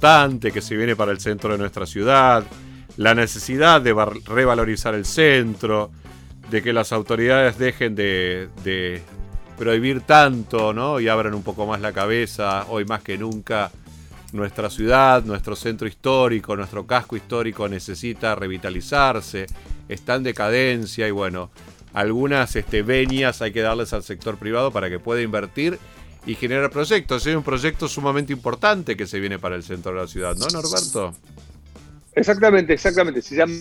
que se viene para el centro de nuestra ciudad, la necesidad de revalorizar el centro, de que las autoridades dejen de, de prohibir tanto, ¿no? Y abran un poco más la cabeza, hoy más que nunca nuestra ciudad, nuestro centro histórico, nuestro casco histórico necesita revitalizarse, está en decadencia y bueno, algunas este, venias hay que darles al sector privado para que pueda invertir y generar proyectos. Es un proyecto sumamente importante que se viene para el centro de la ciudad, ¿no, Norberto? Exactamente, exactamente. Se llama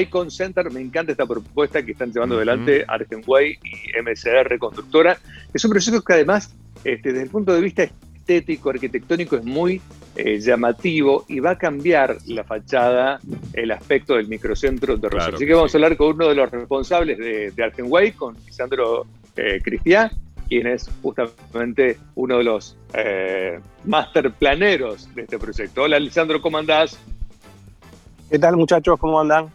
Icon Center. Me encanta esta propuesta que están llevando adelante Argenway y MSR Constructora. Es un proyecto que además, este, desde el punto de vista estético, arquitectónico, es muy eh, llamativo y va a cambiar la fachada, el aspecto del microcentro de Rosario. Así que vamos a hablar con uno de los responsables de, de Argenway, con Lisandro eh, Cristian, quien es justamente uno de los eh, master planeros de este proyecto. Hola, Lisandro, ¿cómo andás? ¿Qué tal, muchachos? ¿Cómo andan?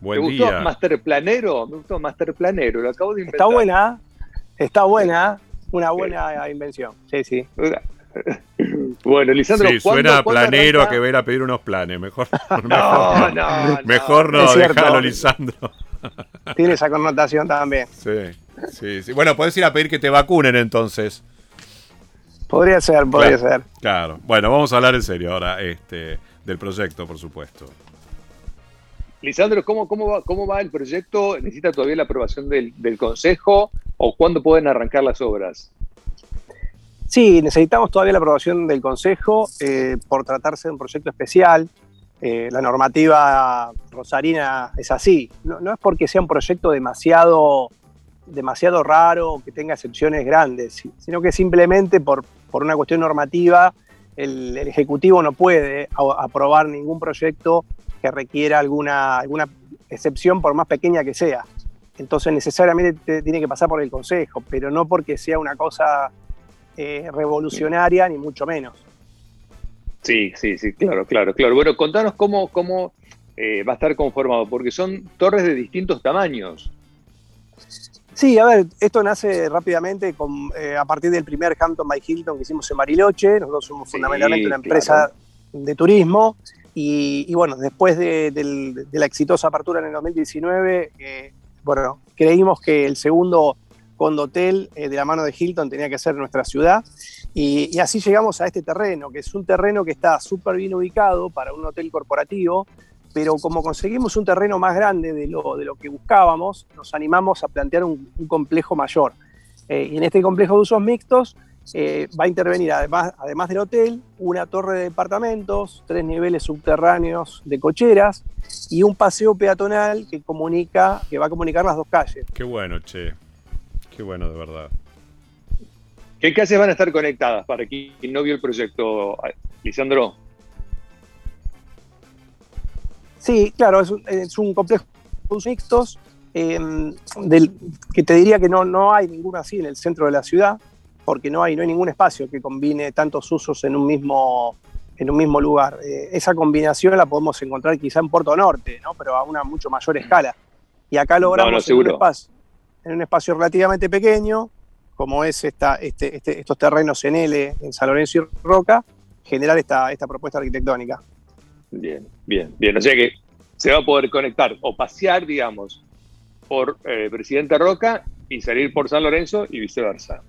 Buen ¿Te gustó Master Planero? Me gustó Master Planero, lo acabo de inventar. Está buena, está buena, una buena invención. Sí, sí. Bueno, Lisandro, sí, suena planero a que ver a pedir unos planes. Mejor no, no, mejor no, déjalo, Lisandro. Tiene esa connotación también. Sí, sí, sí. Bueno, puedes ir a pedir que te vacunen entonces. Podría ser, podría ser. Claro. Bueno, vamos a hablar en serio ahora este, del proyecto, por supuesto. Lisandro, ¿cómo, cómo, va, ¿cómo va el proyecto? ¿Necesita todavía la aprobación del, Consejo o cuándo pueden arrancar las obras? Sí, necesitamos todavía la aprobación del Consejo eh, por tratarse de un proyecto especial. Eh, la normativa rosarina es así. No, es porque sea un proyecto demasiado, demasiado raro que tenga excepciones grandes, sino que simplemente por, por una cuestión normativa el, Ejecutivo no puede aprobar ningún proyecto que requiera alguna, alguna excepción, por más pequeña que sea. Entonces necesariamente tiene que pasar por el Consejo, pero no porque sea una cosa eh, revolucionaria, ni mucho menos. Sí, sí, sí, claro, claro, claro. Bueno, contanos cómo, cómo eh, va a estar conformado, porque son torres de distintos tamaños. Sí, a ver, esto nace rápidamente con, eh, a partir del primer Hampton by Hilton que hicimos en Bariloche. Nosotros somos fundamentalmente una empresa de turismo y, bueno, después de, la exitosa apertura en el 2019, eh, bueno, creímos que el segundo condotel eh, de la mano de Hilton tenía que ser nuestra ciudad. Y, así llegamos a este terreno, que es un terreno que está súper bien ubicado para un hotel corporativo, pero como conseguimos un terreno más grande de lo, de lo que buscábamos, nos animamos a plantear un, complejo mayor. Eh, y en este complejo de usos mixtos eh, va a intervenir, además, además del hotel, una torre de departamentos, tres niveles subterráneos de cocheras y un paseo peatonal que comunica, que va a comunicar las dos calles. Qué bueno, che. Qué bueno, de verdad. ¿Qué calles van a estar conectadas para quien no vio el proyecto, Lisandro? Sí, claro, es un, es un complejo de mixtos em, del, que te diría que no, no hay ninguno así en el centro de la ciudad porque no hay, no hay ningún espacio que combine tantos usos en un mismo, en un mismo lugar. Eh, esa combinación la podemos encontrar quizá en Puerto Norte, ¿no? pero a una mucho mayor escala. Y acá logramos en, un espacio, en, un espacio, relativamente pequeño, como es esta, este, este, estos terrenos en L, en San Lorenzo y Roca, generar esta, esta propuesta arquitectónica. Bien, bien, bien. O sea que se va a poder conectar o pasear, digamos, por eh, Presidente Roca y salir por San Lorenzo y viceversa.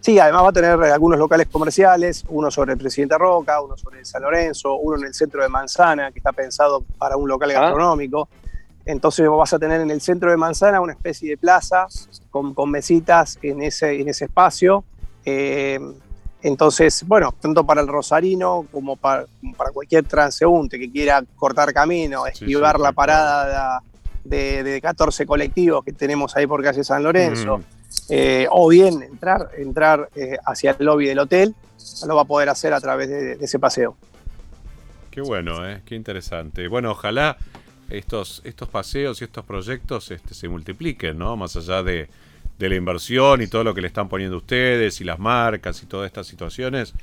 Sí, además va a tener algunos locales comerciales, uno sobre el Presidente Roca, uno sobre San Lorenzo, uno en el centro de Manzana, que está pensado para un local ah. gastronómico. Entonces vas a tener en el centro de Manzana una especie de plaza con, mesitas en ese, en ese espacio. Eh, entonces, bueno, tanto para el rosarino como para, para, cualquier transeúnte que quiera cortar camino, esquivar la parada de, 14 colectivos que tenemos ahí por calle San Lorenzo. Mm. Eh, o bien entrar, entrar eh, hacia el lobby del hotel, lo va a poder hacer a través de, ese paseo. Qué bueno, ¿eh? qué interesante. Bueno, ojalá estos, estos paseos y estos proyectos este, se multipliquen, ¿no? Más allá de, la inversión y todo lo que le están poniendo ustedes y las marcas y todas estas situaciones,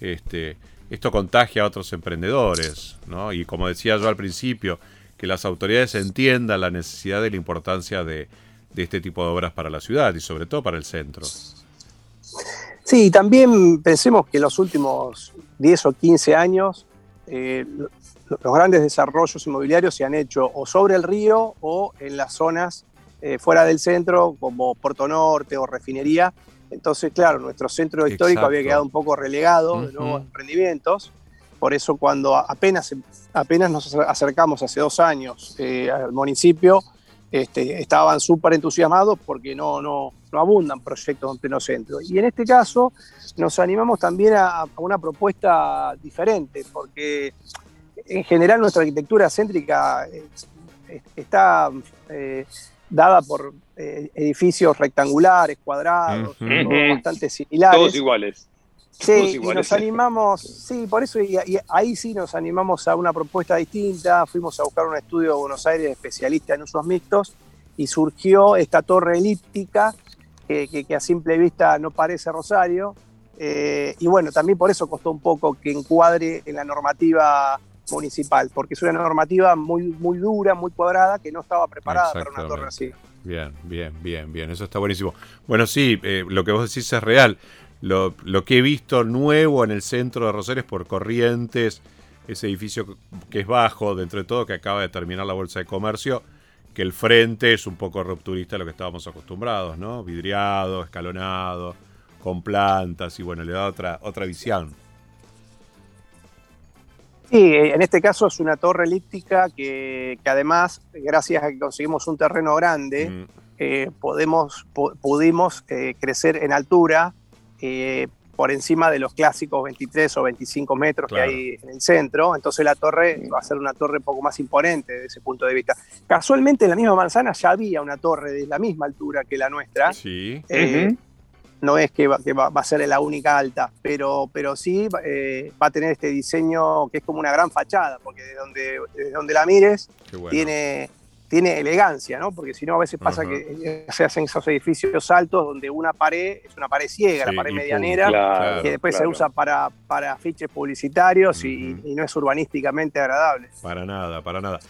este, esto contagia a otros emprendedores, ¿no? Y como decía yo al principio, que las autoridades entiendan la necesidad de la importancia de, de este tipo de obras para la ciudad y sobre todo para el centro. Sí, también pensemos que en los últimos 10 o 15 años eh, los grandes desarrollos inmobiliarios se han hecho o sobre el río o en las zonas eh, fuera del centro, como Puerto Norte o Refinería. Entonces, claro, nuestro centro histórico había quedado un poco relegado de nuevos emprendimientos. Por eso cuando apenas, apenas nos acercamos hace dos años eh, al municipio, este, estaban súper entusiasmados porque no, no, no, abundan proyectos en pleno centro. Y en este caso nos animamos también a, una propuesta diferente, porque en general nuestra arquitectura céntrica está eh, dada por eh, edificios rectangulares, cuadrados, bastante similares. Todos iguales. Sí, y nos animamos, sí, por eso y, ahí sí nos animamos a una propuesta distinta. Fuimos a buscar un estudio de Buenos Aires especialista en usos mixtos y surgió esta torre elíptica que, a simple vista no parece Rosario. Eh, y bueno, también por eso costó un poco que encuadre en la normativa municipal, porque es una normativa muy, muy dura, muy cuadrada, que no estaba preparada para una torre así. Bien, bien, bien, bien, eso está buenísimo. Bueno, sí, eh, lo que vos decís es real lo, que he visto nuevo en el centro de Rosario es por Corrientes, ese edificio que es bajo, dentro de todo, que acaba de terminar la Bolsa de Comercio, que el frente es un poco rupturista a lo que estábamos acostumbrados, ¿no? Vidriado, escalonado, con plantas y bueno, le da otra, otra visión. Sí, en este caso es una torre elíptica que, además, gracias a que conseguimos un terreno grande, mm. eh, podemos, pudimos eh, crecer en altura eh, por encima de los clásicos 23 o 25 metros que hay en el centro. Entonces la torre va a ser una torre un poco más imponente desde ese punto de vista. Casualmente en la misma manzana ya había una torre de la misma altura que la nuestra. Sí. Eh, no es que, va, a ser la única alta, pero, pero sí eh, va a tener este diseño que es como una gran fachada, porque desde donde, desde donde la mires tiene tiene elegancia, ¿no? Porque si no, a veces pasa que se hacen esos edificios altos donde una pared es una pared ciega, la pared medianera, que después se usa para, para afiches publicitarios y, no es urbanísticamente agradable. Para nada, para nada.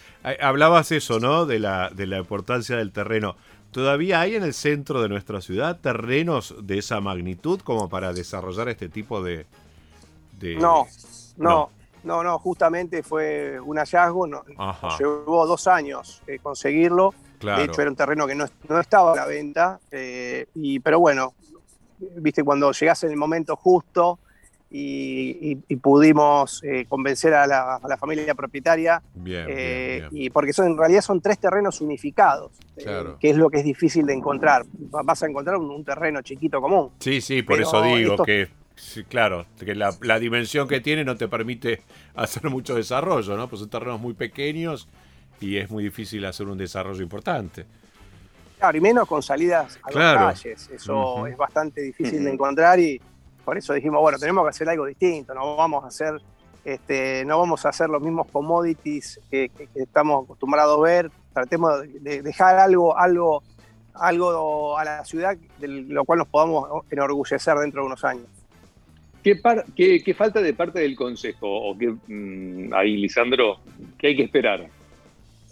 Hablabas eso, ¿no? De la, de la importancia del terreno. ¿Todavía hay en el centro de nuestra ciudad terrenos de esa magnitud como para desarrollar este tipo de... no, no. No, no, justamente fue un hallazgo, no, llevó dos años eh, conseguirlo. De hecho, era un terreno que no, estaba a la venta. Eh, y, pero bueno, viste, cuando llegase en el momento justo y, pudimos eh, convencer a la, familia propietaria, y porque son, en realidad son tres terrenos unificados, que es lo que es difícil de encontrar. Vas a encontrar un, terreno chiquito común. Sí, sí, por eso digo que Sí, claro, que la, dimensión que tiene no te permite hacer mucho desarrollo, ¿no? Pues son terrenos muy pequeños y es muy difícil hacer un desarrollo importante. Claro, y menos con salidas a las calles. Eso es bastante difícil de encontrar y por eso dijimos, bueno, tenemos que hacer algo distinto, no vamos a hacer, este, no vamos a hacer los mismos commodities que, estamos acostumbrados a ver. Tratemos de dejar algo, algo, algo a la ciudad de lo cual nos podamos enorgullecer dentro de unos años. ¿Qué, falta de parte del Consejo? ¿O qué, mm, ahí, Lisandro, qué hay que esperar?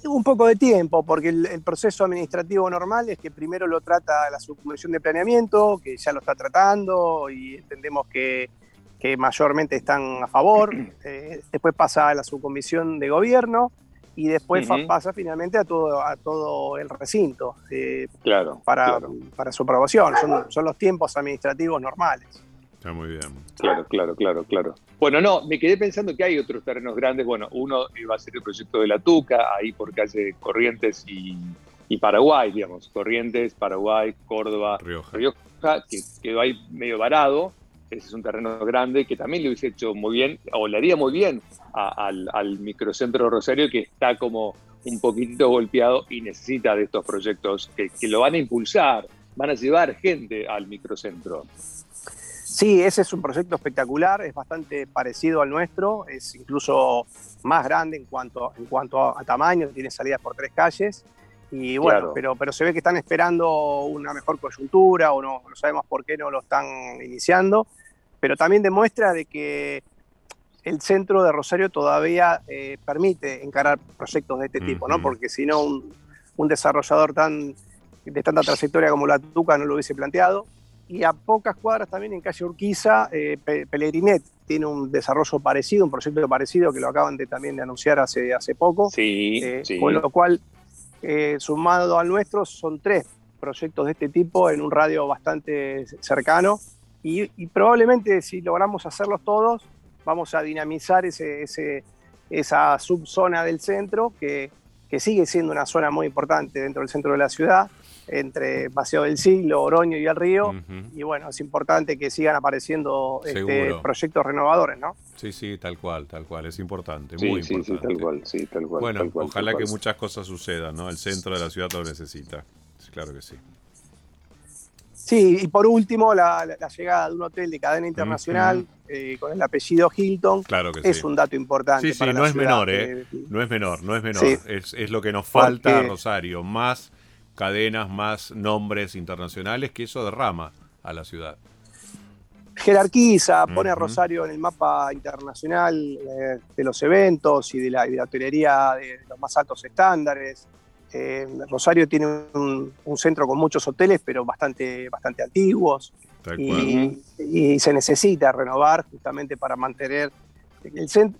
Un poco de tiempo, porque el, proceso administrativo normal es que primero lo trata la subcomisión de planeamiento, que ya lo está tratando y entendemos que, mayormente están a favor. Eh, después pasa a la subcomisión de gobierno y después pasa finalmente a todo, a todo el recinto eh, claro, para, para su aprobación. Son, son los tiempos administrativos normales. Está muy bien. Claro, claro, claro, claro. Bueno, no, me quedé pensando que hay otros terrenos grandes. Bueno, uno va a ser el proyecto de la Tuca, ahí por calle Corrientes y, Paraguay, digamos. Corrientes, Paraguay, Córdoba, Rioja, que quedó ahí medio varado. Ese es un terreno grande que también le hubiese hecho muy bien, o le haría muy bien al, microcentro Rosario, que está como un poquitito golpeado y necesita de estos proyectos que, que lo van a impulsar, van a llevar gente al microcentro. Sí, ese es un proyecto espectacular, es bastante parecido al nuestro, es incluso más grande en cuanto, en cuanto a, tamaño, tiene salidas por tres calles. Y bueno, pero, pero se ve que están esperando una mejor coyuntura o no, no sabemos por qué no lo están iniciando. Pero también demuestra de que el centro de Rosario todavía eh, permite encarar proyectos de este tipo, ¿no? Porque si no, un, un desarrollador tan, de tanta trayectoria como la Tuca no lo hubiese planteado y a pocas cuadras también en calle Urquiza, eh, Pellegrinet, tiene un desarrollo parecido, un proyecto parecido que lo acaban de, también de anunciar hace, hace poco. Sí, Eh, sí. Con lo cual, eh, sumado al nuestro, son tres proyectos de este tipo en un radio bastante cercano y, y probablemente si logramos hacerlos todos, vamos a dinamizar ese, ese- esa subzona del centro que, que sigue siendo una zona muy importante dentro del centro de la ciudad, entre Paseo del Siglo, Oroño y el Río. Y bueno, es importante que sigan apareciendo este, proyectos renovadores, ¿no? Sí, sí, tal cual, tal cual. Es importante, Sí, muy sí, importante. sí, tal cual, sí, tal cual. Bueno, tal cual, ojalá tal que muchas cosas sucedan, ¿no? El centro de la ciudad lo necesita. Sí, Claro que sí. Sí, y por último, la, la- la llegada de un hotel de cadena internacional eh, con el apellido Hilton Claro que es sí. un dato importante. Sí, sí, para no la es ciudad. menor, ¿eh? Eh, No es menor, no es menor. Sí. Es, es lo que nos falta a Porque- Rosario. Más cadenas, más nombres internacionales que eso derrama a la ciudad. jerarquiza, pone a. Rosario en el mapa internacional eh, de los eventos y de la, y de la hotelería de los más altos estándares. Eh, Rosario tiene un, un centro con muchos hoteles, pero bastante, bastante antiguos. Y, y se necesita renovar justamente para mantener que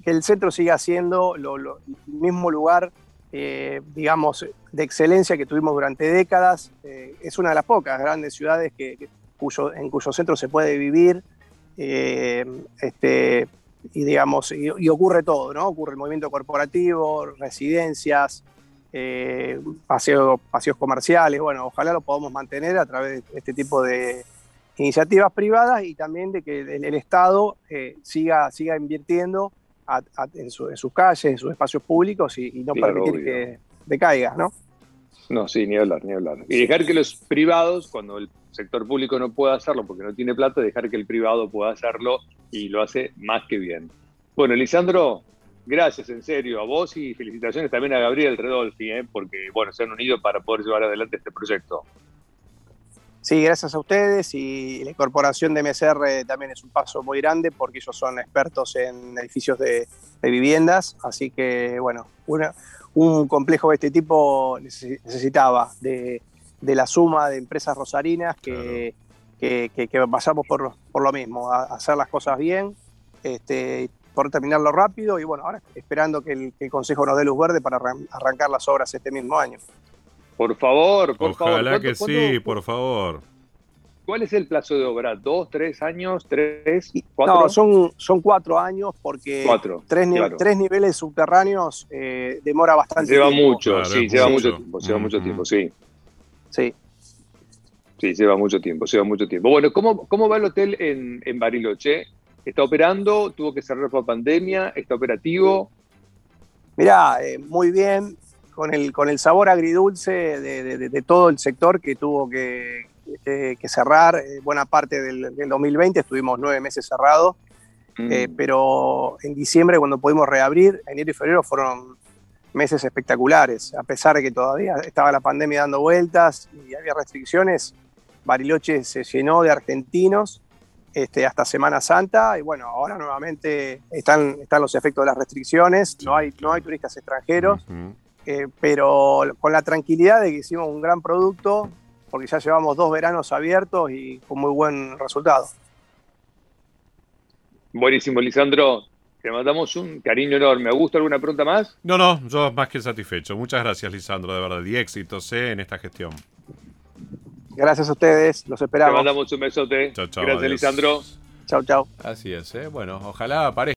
el, centro siga siendo lo- lo- el mismo lugar, eh, digamos, de excelencia que tuvimos durante décadas. Eh, es una de las pocas grandes ciudades que, en cuyo centro se puede vivir. eh, este, y digamos, y, ocurre todo, ¿no? Ocurre el movimiento corporativo, residencias, eh, paseo- paseos comerciales. Bueno, ojalá lo podamos mantener a través de este tipo de, iniciativas privadas y también de que el, el Estado siga, siga invirtiendo a- a- en, su- en sus calles, en sus espacios públicos y, y no Claro, permitir obvio. que decaiga, ¿no? No, sí, ni hablar, ni hablar. Y dejar que los privados, cuando el sector público no pueda hacerlo porque no tiene plata, dejar que el privado pueda hacerlo y lo hace más que bien. Bueno, Lisandro, gracias en serio a vos y felicitaciones también a Gabriel Redolfi, ¿eh? porque bueno, se han unido para poder llevar adelante este proyecto. Sí, gracias a ustedes y la incorporación de MSR también es un paso muy grande porque ellos son expertos en edificios de, de viviendas, así que bueno, una- un complejo de este tipo necesi- necesitaba de, de la suma de empresas rosarinas que, que, que- que pasamos por, por lo mismo, a, hacer las cosas bien, este, por terminarlo rápido y bueno, ahora esperando que el, que el Consejo nos dé luz verde para arran- arrancar las obras este mismo año. Por favor, por favor. Ojalá ¿cuánto- que sí, por favor. ¿Cuál es el plazo de obra? ¿Dos, tres años, tres, cuatro? No, son, son cuatro años porque Cuatro, tres, claro. tres niveles subterráneos eh, demora bastante Lleva tiempo. mucho, Claro, sí, lleva mucho. mucho tiempo, lleva mucho tiempo, sí. Sí. Sí, lleva mucho tiempo, lleva mucho tiempo. Bueno, ¿cómo, cómo va el hotel en, en Bariloche? ¿Está operando? ¿Tuvo que cerrar por pandemia? ¿Está operativo? Mirá, eh, muy bien, con el, con el sabor agridulce de, de- todo el sector que tuvo que, que- que cerrar. eh, buena parte del, del 2020 estuvimos nueve meses cerrados, eh, Mm. pero en diciembre cuando pudimos reabrir, enero y febrero fueron meses espectaculares. A pesar de que todavía estaba la pandemia dando vueltas y había restricciones, Bariloche se llenó de argentinos este, hasta Semana Santa y bueno, ahora nuevamente están, están los efectos de las restricciones, no hay, no hay turistas extranjeros. Eh, pero con la tranquilidad de que hicimos un gran producto, porque ya llevamos dos veranos abiertos y con muy buen resultado. Buenísimo, Lisandro. Te mandamos un cariño enorme. ¿Augusto, alguna pregunta más? No, no, yo más que satisfecho. Muchas gracias, Lisandro, de verdad. Y éxitos eh, en esta gestión. Gracias a ustedes, los Te esperamos. mandamos un besote. Chao, chao. Gracias, adiós. Lisandro. Chau, chau. Así es, ¿eh? Bueno, ojalá aparezca.